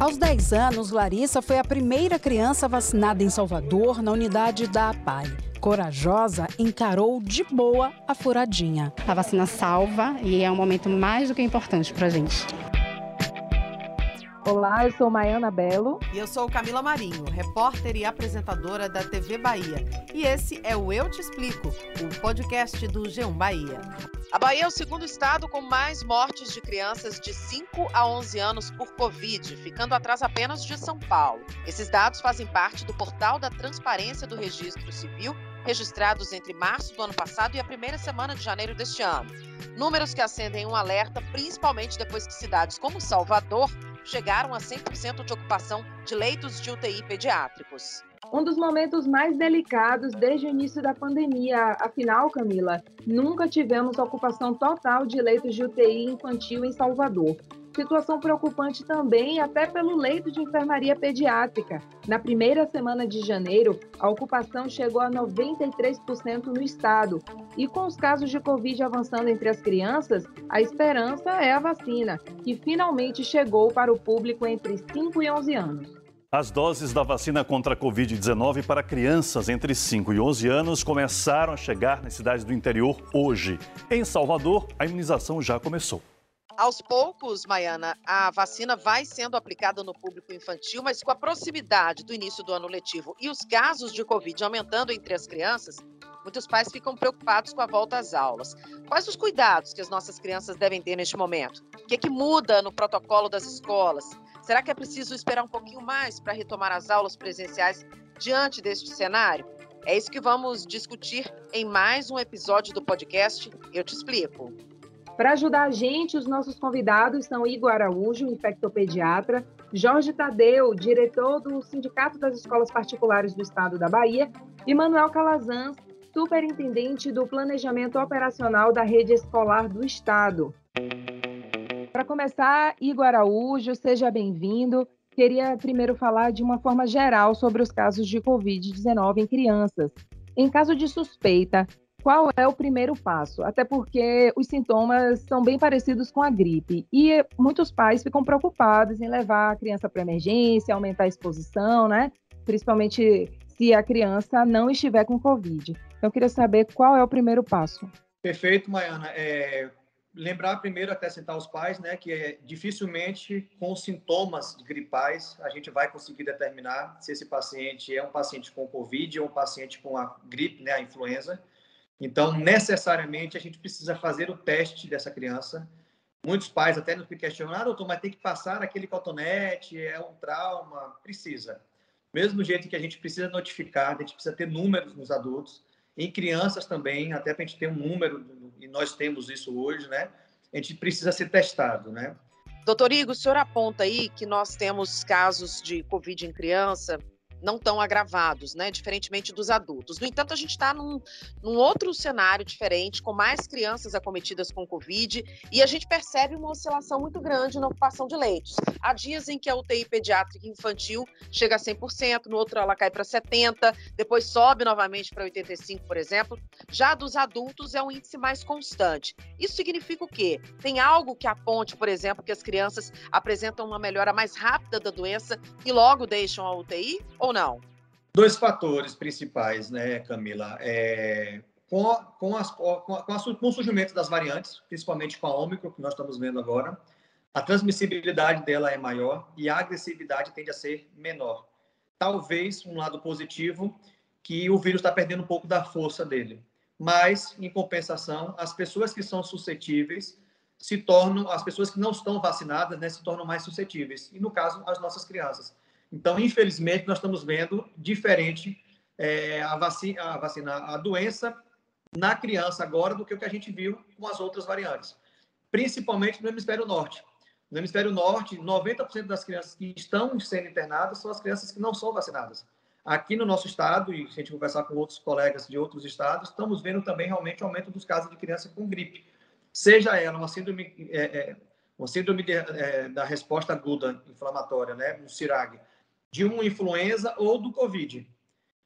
Aos 10 anos, Larissa foi a primeira criança vacinada em Salvador na unidade da APAI. Corajosa, encarou de boa a furadinha. A vacina salva e é um momento mais do que importante para a gente. Olá, eu sou Maiana Belo. E eu sou Camila Marinho, repórter e apresentadora da TV Bahia. E esse é o Eu Te Explico, o podcast do G1 Bahia. A Bahia é o segundo estado com mais mortes de crianças de 5 a 11 anos por Covid, ficando atrás apenas de São Paulo. Esses dados fazem parte do portal da Transparência do Registro Civil, registrados entre março do ano passado e a primeira semana de janeiro deste ano. Números que acendem um alerta, principalmente depois que cidades como Salvador chegaram a 100% de ocupação de leitos de UTI pediátricos um dos momentos mais delicados desde o início da pandemia. Afinal, Camila, nunca tivemos ocupação total de leitos de UTI infantil em Salvador. Situação preocupante também até pelo leito de enfermaria pediátrica. Na primeira semana de janeiro, a ocupação chegou a 93% no estado. E com os casos de Covid avançando entre as crianças, a esperança é a vacina, que finalmente chegou para o público entre 5 e 11 anos. As doses da vacina contra a Covid-19 para crianças entre 5 e 11 anos começaram a chegar nas cidades do interior hoje. Em Salvador, a imunização já começou. Aos poucos, Maiana, a vacina vai sendo aplicada no público infantil, mas com a proximidade do início do ano letivo e os casos de Covid aumentando entre as crianças, muitos pais ficam preocupados com a volta às aulas. Quais os cuidados que as nossas crianças devem ter neste momento? O que, é que muda no protocolo das escolas? Será que é preciso esperar um pouquinho mais para retomar as aulas presenciais diante deste cenário? É isso que vamos discutir em mais um episódio do podcast Eu Te Explico. Para ajudar a gente, os nossos convidados são Igor Araújo, infectopediatra, Jorge Tadeu, diretor do Sindicato das Escolas Particulares do Estado da Bahia, e Manuel Calazans, superintendente do Planejamento Operacional da Rede Escolar do Estado. Para começar, Igor Araújo, seja bem-vindo. Queria primeiro falar de uma forma geral sobre os casos de Covid-19 em crianças. Em caso de suspeita, qual é o primeiro passo? Até porque os sintomas são bem parecidos com a gripe e muitos pais ficam preocupados em levar a criança para emergência, aumentar a exposição, né? Principalmente se a criança não estiver com Covid. Então, eu queria saber qual é o primeiro passo. Perfeito, Maiana. É, lembrar primeiro, até citar os pais, né, que é, dificilmente com sintomas gripais a gente vai conseguir determinar se esse paciente é um paciente com Covid ou um paciente com a gripe, né, a influenza. Então, necessariamente, a gente precisa fazer o teste dessa criança. Muitos pais até nos questionam, ah, doutor, mas tem que passar aquele cotonete, é um trauma. Precisa. Mesmo jeito que a gente precisa notificar, a gente precisa ter números nos adultos, em crianças também, até para a gente ter um número, e nós temos isso hoje, né? A gente precisa ser testado, né? Doutor Igor, o senhor aponta aí que nós temos casos de Covid em criança não tão agravados, né? Diferentemente dos adultos. No entanto, a gente está num, num, outro cenário diferente, com mais crianças acometidas com Covid, e a gente percebe uma oscilação muito grande na ocupação de leitos. Há dias em que a UTI pediátrica infantil chega a 100%, no outro ela cai para 70%, depois sobe novamente para 85%, por exemplo. Já dos adultos é um índice mais constante. Isso significa o quê? Tem algo que aponte, por exemplo, que as crianças apresentam uma melhora mais rápida da doença e logo deixam a UTI? Ou ou não? Dois fatores principais, né, Camila? É, com, com, com, a, com o surgimento das variantes, principalmente com a Ômicron, que nós estamos vendo agora, a transmissibilidade dela é maior e a agressividade tende a ser menor. Talvez um lado positivo, que o vírus está perdendo um pouco da força dele. Mas, em compensação, as pessoas que são suscetíveis se tornam, as pessoas que não estão vacinadas, né, se tornam mais suscetíveis. E, no caso, as nossas crianças. Então, infelizmente, nós estamos vendo diferente é, a, vacina, a vacina, a doença na criança agora do que o que a gente viu com as outras variantes, principalmente no hemisfério norte. No hemisfério norte, 90% das crianças que estão sendo internadas são as crianças que não são vacinadas. Aqui no nosso estado, e se a gente conversar com outros colegas de outros estados, estamos vendo também realmente aumento dos casos de criança com gripe. Seja ela uma síndrome, é, é, uma síndrome de, é, da resposta aguda inflamatória, né, um CIRAG, de uma influenza ou do Covid.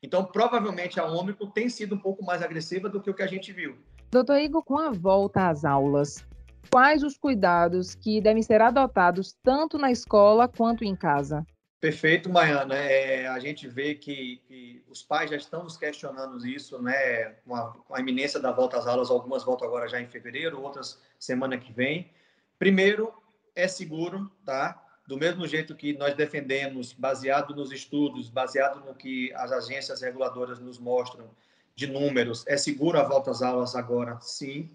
Então, provavelmente a Ômicron tem sido um pouco mais agressiva do que o que a gente viu. Doutor Igor, com a volta às aulas, quais os cuidados que devem ser adotados tanto na escola quanto em casa? Perfeito, Maiana. É, a gente vê que, que, os pais já estão nos questionando isso, né? Com a, com a, iminência da volta às aulas, algumas voltam agora já em fevereiro, outras semana que vem. Primeiro, é seguro, tá? Do mesmo jeito que nós defendemos, baseado nos estudos, baseado no que as agências reguladoras nos mostram de números, é seguro a volta às aulas agora, sim.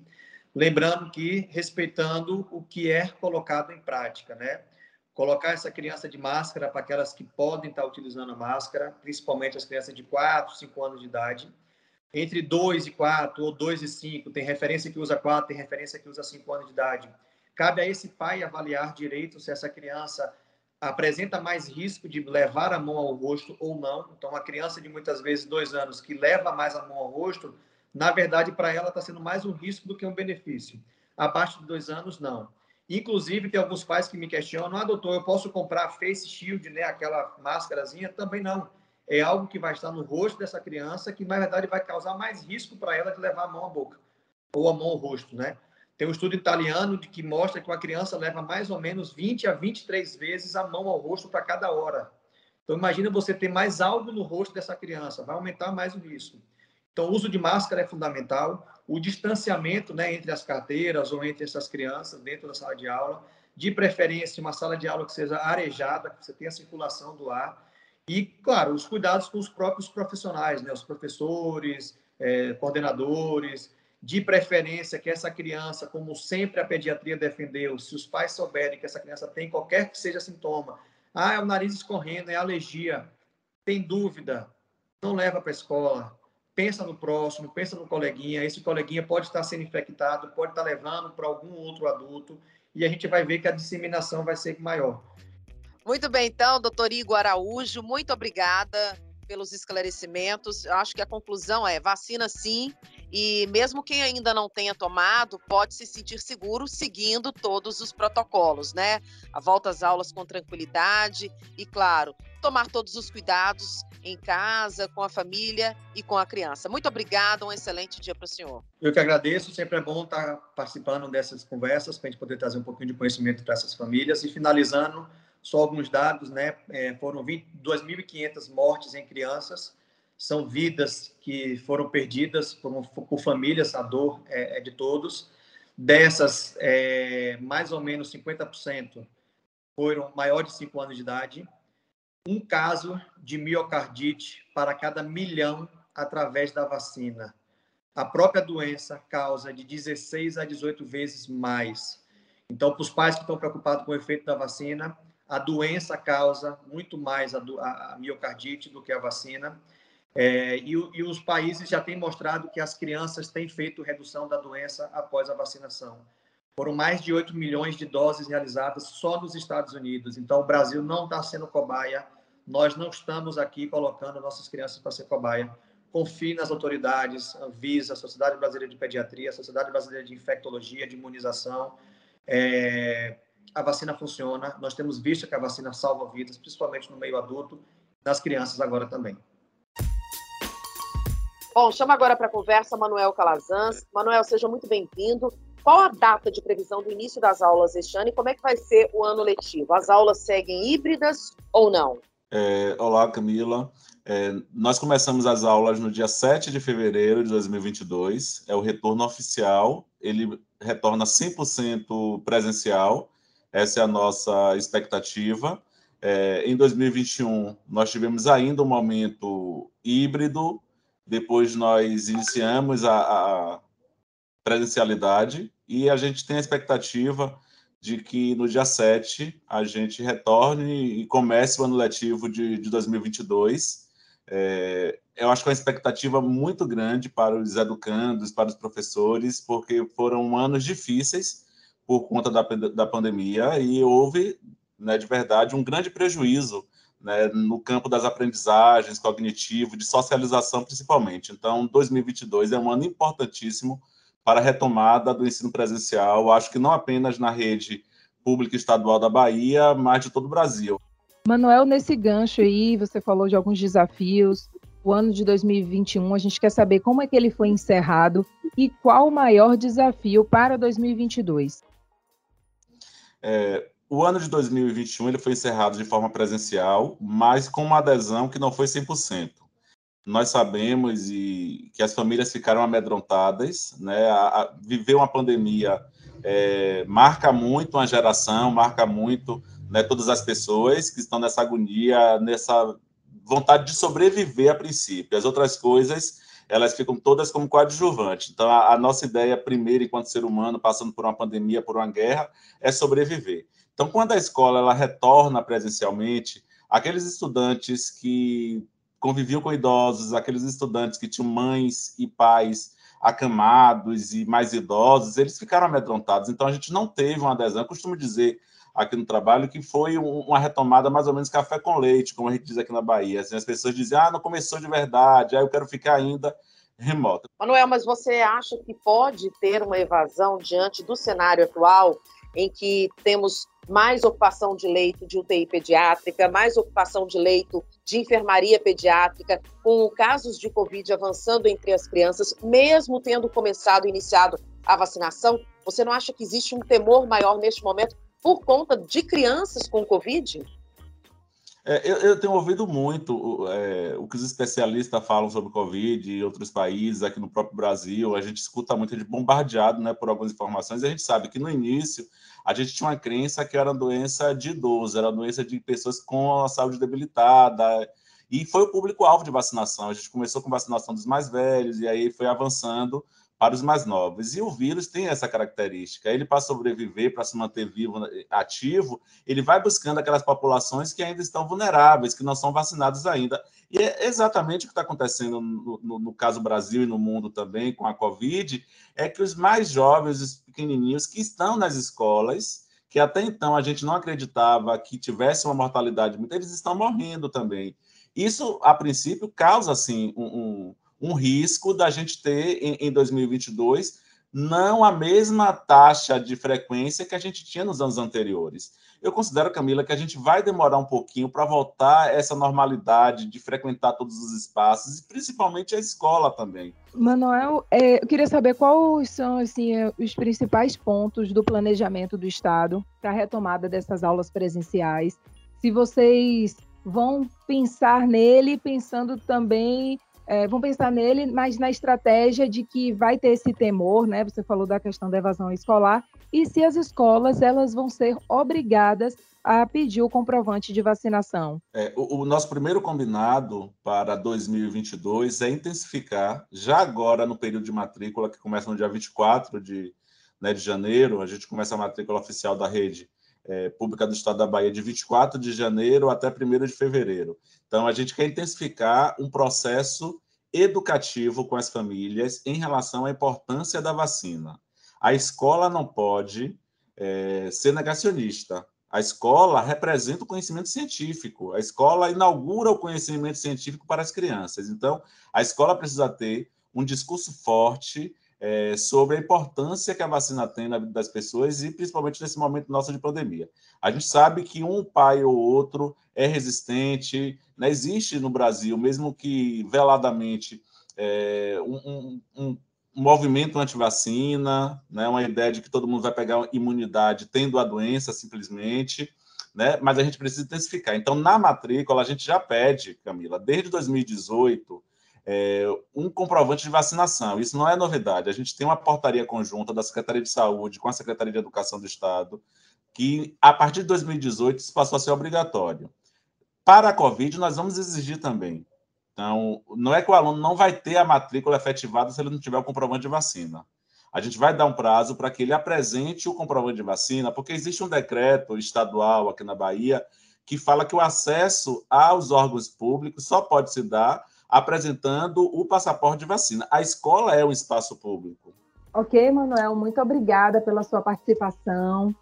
Lembrando que respeitando o que é colocado em prática, né? colocar essa criança de máscara para aquelas que podem estar utilizando a máscara, principalmente as crianças de 4, 5 anos de idade. Entre 2 e 4 ou 2 e 5, tem referência que usa 4, tem referência que usa 5 anos de idade. Cabe a esse pai avaliar direito se essa criança apresenta mais risco de levar a mão ao rosto ou não. Então, a criança de muitas vezes dois anos que leva mais a mão ao rosto, na verdade, para ela está sendo mais um risco do que um benefício. Abaixo de dois anos, não. Inclusive, tem alguns pais que me questionam: ah, doutor, eu posso comprar face shield, né, aquela máscarazinha? Também não. É algo que vai estar no rosto dessa criança que, na verdade, vai causar mais risco para ela de levar a mão à boca ou a mão ao rosto, né? Tem um estudo italiano de que mostra que uma criança leva mais ou menos 20 a 23 vezes a mão ao rosto para cada hora. Então, imagina você ter mais algo no rosto dessa criança, vai aumentar mais o risco. Então, o uso de máscara é fundamental o distanciamento né, entre as carteiras ou entre essas crianças dentro da sala de aula, de preferência uma sala de aula que seja arejada, que você tenha circulação do ar, e, claro, os cuidados com os próprios profissionais, né, os professores, é, coordenadores, de preferência que essa criança, como sempre a pediatria defendeu, se os pais souberem que essa criança tem qualquer que seja sintoma, ah, é o nariz escorrendo, é alergia, tem dúvida, não leva para a escola, pensa no próximo, pensa no coleguinha. Esse coleguinha pode estar sendo infectado, pode estar levando para algum outro adulto, e a gente vai ver que a disseminação vai ser maior. Muito bem, então, doutor Igor Araújo, muito obrigada pelos esclarecimentos. Eu acho que a conclusão é vacina sim, e mesmo quem ainda não tenha tomado, pode se sentir seguro seguindo todos os protocolos, né? A volta às aulas com tranquilidade e, claro, tomar todos os cuidados em casa, com a família e com a criança. Muito obrigada, um excelente dia para o senhor. Eu que agradeço, sempre é bom estar participando dessas conversas para a gente poder trazer um pouquinho de conhecimento para essas famílias. E finalizando, só alguns dados, né? É, foram 2.500 mortes em crianças, são vidas que foram perdidas por, por famílias, a dor é, é de todos. Dessas, é, mais ou menos 50% foram maiores de 5 anos de idade um caso de miocardite para cada milhão através da vacina. A própria doença causa de 16 a 18 vezes mais. Então, para os pais que estão preocupados com o efeito da vacina, a doença causa muito mais a, a, miocardite do que a vacina. É, e, e, os países já têm mostrado que as crianças têm feito redução da doença após a vacinação. Foram mais de 8 milhões de doses realizadas só nos Estados Unidos. Então, o Brasil não está sendo cobaia. Nós não estamos aqui colocando nossas crianças para ser cobaia. Confie nas autoridades, Anvisa, Sociedade Brasileira de Pediatria, Sociedade Brasileira de Infectologia, de Imunização. É, a vacina funciona. Nós temos visto que a vacina salva vidas, principalmente no meio adulto, nas crianças agora também. Bom, chama agora para a conversa Manuel Calazans. Manuel, seja muito bem-vindo. Qual a data de previsão do início das aulas este ano e como é que vai ser o ano letivo? As aulas seguem híbridas ou não? É, olá, Camila. É, nós começamos as aulas no dia 7 de fevereiro de 2022. É o retorno oficial. Ele retorna 100% presencial. Essa é a nossa expectativa. É, em 2021, nós tivemos ainda um momento híbrido. Depois, nós iniciamos a, a presencialidade e a gente tem a expectativa de que no dia 7 a gente retorne e comece o ano letivo de, de 2022. É, eu acho que é uma expectativa muito grande para os educandos, para os professores, porque foram anos difíceis por conta da, da pandemia e houve, né, de verdade, um grande prejuízo né, no campo das aprendizagens, cognitivo, de socialização principalmente. Então, 2022 é um ano importantíssimo para a retomada do ensino presencial, acho que não apenas na rede pública estadual da Bahia, mas de todo o Brasil. Manuel, nesse gancho aí, você falou de alguns desafios. O ano de 2021, a gente quer saber como é que ele foi encerrado e qual o maior desafio para 2022. É, o ano de 2021 ele foi encerrado de forma presencial, mas com uma adesão que não foi 100%. Nós sabemos e que as famílias ficaram amedrontadas, né? A, a, viver uma pandemia é, marca muito uma geração, marca muito né, todas as pessoas que estão nessa agonia, nessa vontade de sobreviver a princípio. As outras coisas, elas ficam todas como coadjuvante. Então, a, a nossa ideia primeiro, enquanto ser humano, passando por uma pandemia, por uma guerra, é sobreviver. Então, quando a escola ela retorna presencialmente, aqueles estudantes que conviviam com idosos, aqueles estudantes que tinham mães e pais acamados e mais idosos, eles ficaram amedrontados. Então, a gente não teve uma adesão. Eu costumo dizer aqui no trabalho que foi uma retomada mais ou menos café com leite, como a gente diz aqui na Bahia. Assim, as pessoas dizem, ah, não começou de verdade, aí eu quero ficar ainda remota. Manuel, mas você acha que pode ter uma evasão diante do cenário atual em que temos mais ocupação de leito de UTI pediátrica, mais ocupação de leito de enfermaria pediátrica, com casos de Covid avançando entre as crianças, mesmo tendo começado, iniciado a vacinação, você não acha que existe um temor maior neste momento por conta de crianças com Covid? É, eu, eu, tenho ouvido muito é, o que os especialistas falam sobre Covid e outros países, aqui no próprio Brasil. A gente escuta muito de bombardeado né, por algumas informações. E a gente sabe que no início a gente tinha uma crença que era doença de idoso, era doença de pessoas com a saúde debilitada. E foi o público-alvo de vacinação. A gente começou com vacinação dos mais velhos e aí foi avançando para os mais novos. E o vírus tem essa característica. Ele, para sobreviver, para se manter vivo, ativo, ele vai buscando aquelas populações que ainda estão vulneráveis, que não são vacinadas ainda. E é exatamente o que está acontecendo no, no, no, caso Brasil e no mundo também com a Covid, é que os mais jovens, os pequenininhos que estão nas escolas, que até então a gente não acreditava que tivesse uma mortalidade muito, eles estão morrendo também. Isso, a princípio, causa, assim, um, um um risco da gente ter em, em 2022 não a mesma taxa de frequência que a gente tinha nos anos anteriores. Eu considero, Camila, que a gente vai demorar um pouquinho para voltar essa normalidade de frequentar todos os espaços, e principalmente a escola também. Manuel, é, eu queria saber quais são assim, os principais pontos do planejamento do Estado para a retomada dessas aulas presenciais. Se vocês vão pensar nele, pensando também é, vão pensar nele, mas na estratégia de que vai ter esse temor, né? Você falou da questão da evasão escolar, e se as escolas elas vão ser obrigadas a pedir o comprovante de vacinação. É, o, o, nosso primeiro combinado para 2022 é intensificar, já agora no período de matrícula, que começa no dia 24 de, né, de janeiro, a gente começa a matrícula oficial da rede é, pública do Estado da Bahia de 24 de janeiro até 1 de fevereiro. Então, a gente quer intensificar um processo educativo com as famílias em relação à importância da vacina. A escola não pode é, ser negacionista. A escola representa o conhecimento científico. A escola inaugura o conhecimento científico para as crianças. Então, a escola precisa ter um discurso forte é, sobre a importância que a vacina tem na vida das pessoas e principalmente nesse momento nosso de pandemia. A gente sabe que um pai ou outro é resistente, né? existe no Brasil, mesmo que veladamente, é, um, um, um movimento anti-vacina, né? uma ideia de que todo mundo vai pegar imunidade tendo a doença simplesmente, né? mas a gente precisa intensificar. Então, na matrícula, a gente já pede, Camila, desde 2018, é, um comprovante de vacinação. Isso não é novidade. A gente tem uma portaria conjunta da Secretaria de Saúde com a Secretaria de Educação do Estado, que a partir de 2018 isso passou a ser obrigatório. Para a Covid, nós vamos exigir também. Então, não é que o aluno não vai ter a matrícula efetivada se ele não tiver o comprovante de vacina. A gente vai dar um prazo para que ele apresente o comprovante de vacina, porque existe um decreto estadual aqui na Bahia que fala que o acesso aos órgãos públicos só pode se dar apresentando o passaporte de vacina. A escola é um espaço público. Ok, Manuel, muito obrigada pela sua participação,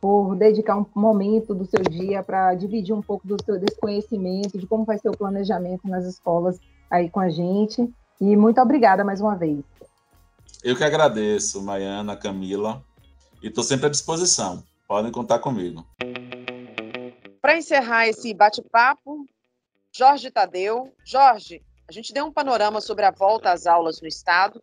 por dedicar um momento do seu dia para dividir um pouco do seu desconhecimento, de como vai ser o planejamento nas escolas aí com a gente. E muito obrigada mais uma vez. Eu que agradeço, Maiana, Camila, e estou sempre à disposição. Podem contar comigo. Para encerrar esse bate-papo, Jorge Tadeu. Jorge, a gente deu um panorama sobre a volta às aulas no Estado.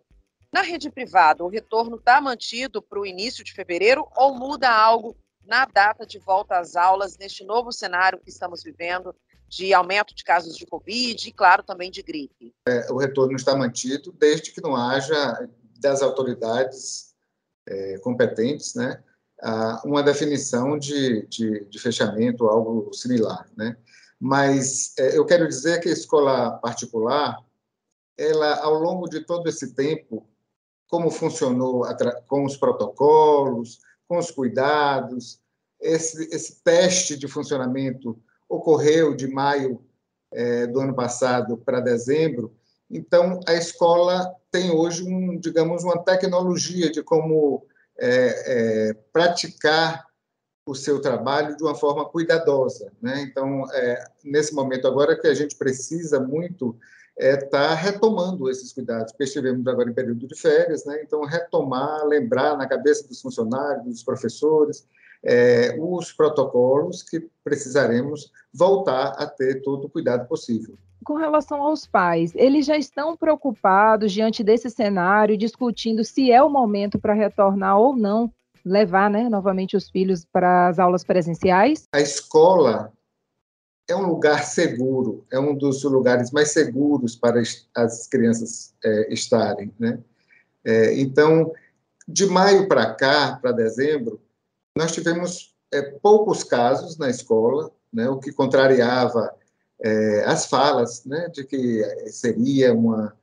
Na rede privada, o retorno está mantido para o início de fevereiro ou muda algo na data de volta às aulas, neste novo cenário que estamos vivendo, de aumento de casos de Covid e, claro, também de gripe? É, o retorno está mantido desde que não haja das autoridades é, competentes, né, uma definição de, de, de, fechamento, algo similar, né? Mas é, eu quero dizer que a escola particular, ela, ao longo de todo esse tempo, como funcionou com os protocolos, com os cuidados, esse, esse teste de funcionamento ocorreu de maio é, do ano passado para dezembro. Então, a escola tem hoje, um, digamos, uma tecnologia de como é, é, praticar o seu trabalho de uma forma cuidadosa. Né? Então, é, nesse momento agora que a gente precisa muito é estar tá retomando esses cuidados, porque estivemos agora em período de férias, né? então retomar, lembrar na cabeça dos funcionários, dos professores, é, os protocolos que precisaremos voltar a ter todo o cuidado possível. Com relação aos pais, eles já estão preocupados diante desse cenário, discutindo se é o momento para retornar ou não, levar né, novamente os filhos para as aulas presenciais? A escola é um lugar seguro, é um dos lugares mais seguros para as crianças é, estarem. Né? É, então, de maio para cá, para dezembro, nós tivemos é, poucos casos na escola, né, o que contrariava é, as falas né, de que seria uma,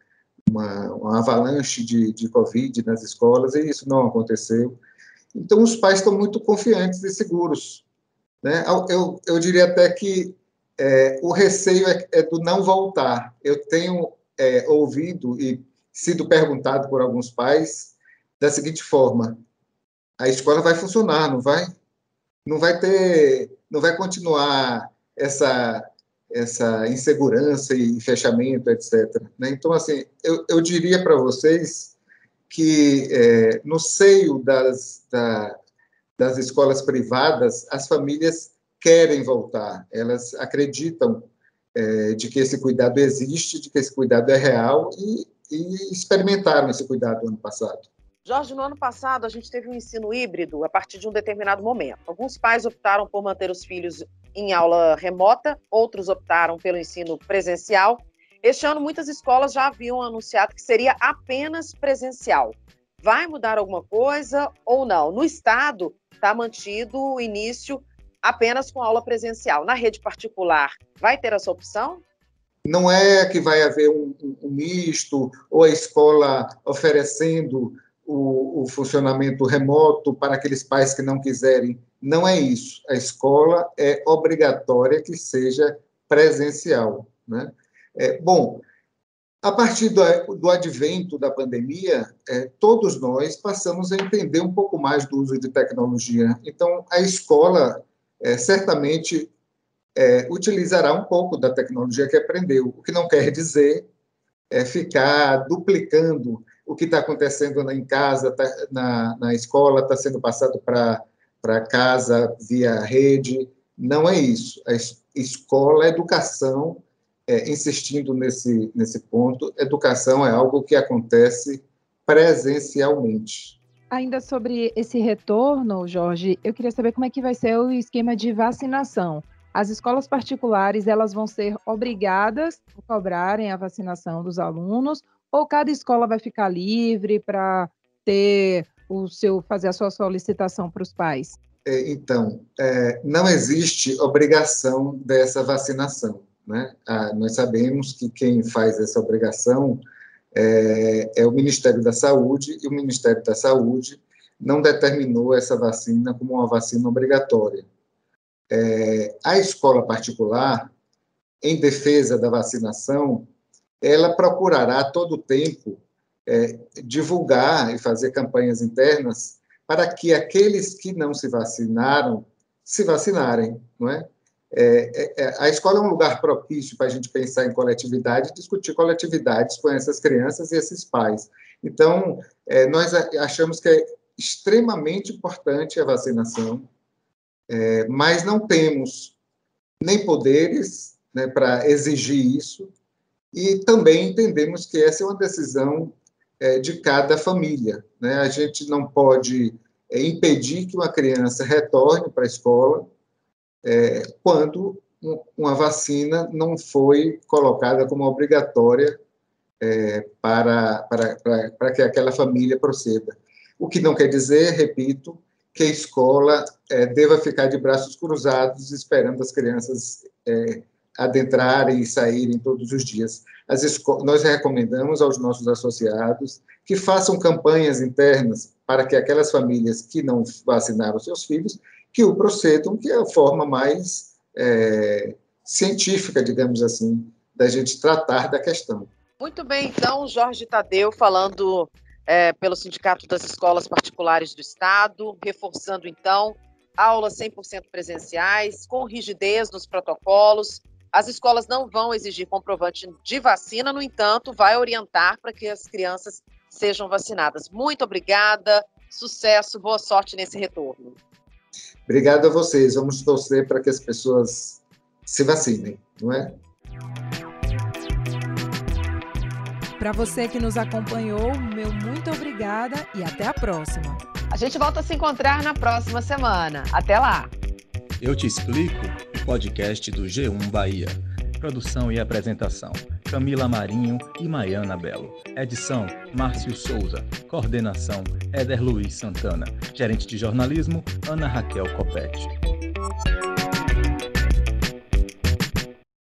uma, uma avalanche de, de Covid nas escolas, e isso não aconteceu. Então, os pais estão muito confiantes e seguros. Né? Eu, eu diria até que é, o receio é, é, do não voltar. Eu tenho é, ouvido e sido perguntado por alguns pais da seguinte forma: a escola vai funcionar, não vai? Não vai ter, não vai continuar essa essa insegurança e fechamento, etc. Né? Então, assim, eu, eu diria para vocês que é, no seio das, da, das escolas privadas, as famílias querem voltar, elas acreditam é, de que esse cuidado existe, de que esse cuidado é real e, e experimentaram esse cuidado no ano passado. Jorge, no ano passado a gente teve um ensino híbrido a partir de um determinado momento. Alguns pais optaram por manter os filhos em aula remota, outros optaram pelo ensino presencial. Este ano, muitas escolas já haviam anunciado que seria apenas presencial. Vai mudar alguma coisa ou não? No estado, está mantido o início apenas com aula presencial. Na rede particular, vai ter essa opção? Não é que vai haver um, um misto ou a escola oferecendo o, o, funcionamento remoto para aqueles pais que não quiserem. Não é isso. A escola é obrigatória que seja presencial. Né? É, bom, a partir do, do advento da pandemia, é, todos nós passamos a entender um pouco mais do uso de tecnologia. Então, a escola é, certamente é, utilizará um pouco da tecnologia que aprendeu, o que não quer dizer ficar duplicando o que está acontecendo em casa, tá, na, na escola, está sendo passado para casa via rede. Não é isso. A escola, a educação, é, insistindo nesse, nesse ponto, educação é algo que acontece presencialmente. Ainda sobre esse retorno, Jorge, eu queria saber como é que vai ser o esquema de vacinação. As escolas particulares, elas vão ser obrigadas a cobrarem a vacinação dos alunos ou cada escola vai ficar livre para ter o seu fazer a sua solicitação para os pais? É, então, é, não existe obrigação dessa vacinação. Né? Ah, nós sabemos que quem faz essa obrigação é, é o Ministério da Saúde, e o Ministério da Saúde não determinou essa vacina como uma vacina obrigatória. É, a escola particular, em defesa da vacinação, ela procurará todo o tempo é, divulgar e fazer campanhas internas para que aqueles que não se vacinaram se vacinarem, não é? É, é, é, a escola é um lugar propício para a gente pensar em coletividade, discutir coletividades com essas crianças e esses pais. Então, é, nós achamos que é extremamente importante a vacinação, é, mas não temos nem poderes né, para exigir isso, e também entendemos que essa é uma decisão é, de cada família. Né? A gente não pode impedir que uma criança retorne para a escola é, quando uma vacina não foi colocada como obrigatória é, para, para, para, para que aquela família proceda. O que não quer dizer, repito, que a escola é, deva ficar de braços cruzados esperando as crianças é, adentrarem e saírem todos os dias. nós recomendamos aos nossos associados que façam campanhas internas para que aquelas famílias que não vacinaram seus filhos, que o procedam, que é a forma mais é, científica, digamos assim, da gente tratar da questão. Muito bem, então, Jorge Tadeu falando é, pelo Sindicato das Escolas Particulares do Estado, reforçando, então, aulas 100% presenciais, com rigidez nos protocolos. As escolas não vão exigir comprovante de vacina, no entanto, vai orientar para que as crianças sejam vacinadas. Muito obrigada, sucesso, boa sorte nesse retorno. Obrigado a vocês. Vamos torcer para que as pessoas se vacinem, não é? Para você que nos acompanhou, meu muito obrigada e até a próxima. A gente volta a se encontrar na próxima semana. Até lá. Eu te explico, podcast do G1 Bahia. Produção e apresentação: Camila Marinho e Maiana Belo. Edição: Márcio Souza. Coordenação: Éder Luiz Santana. Gerente de jornalismo: Ana Raquel Copete.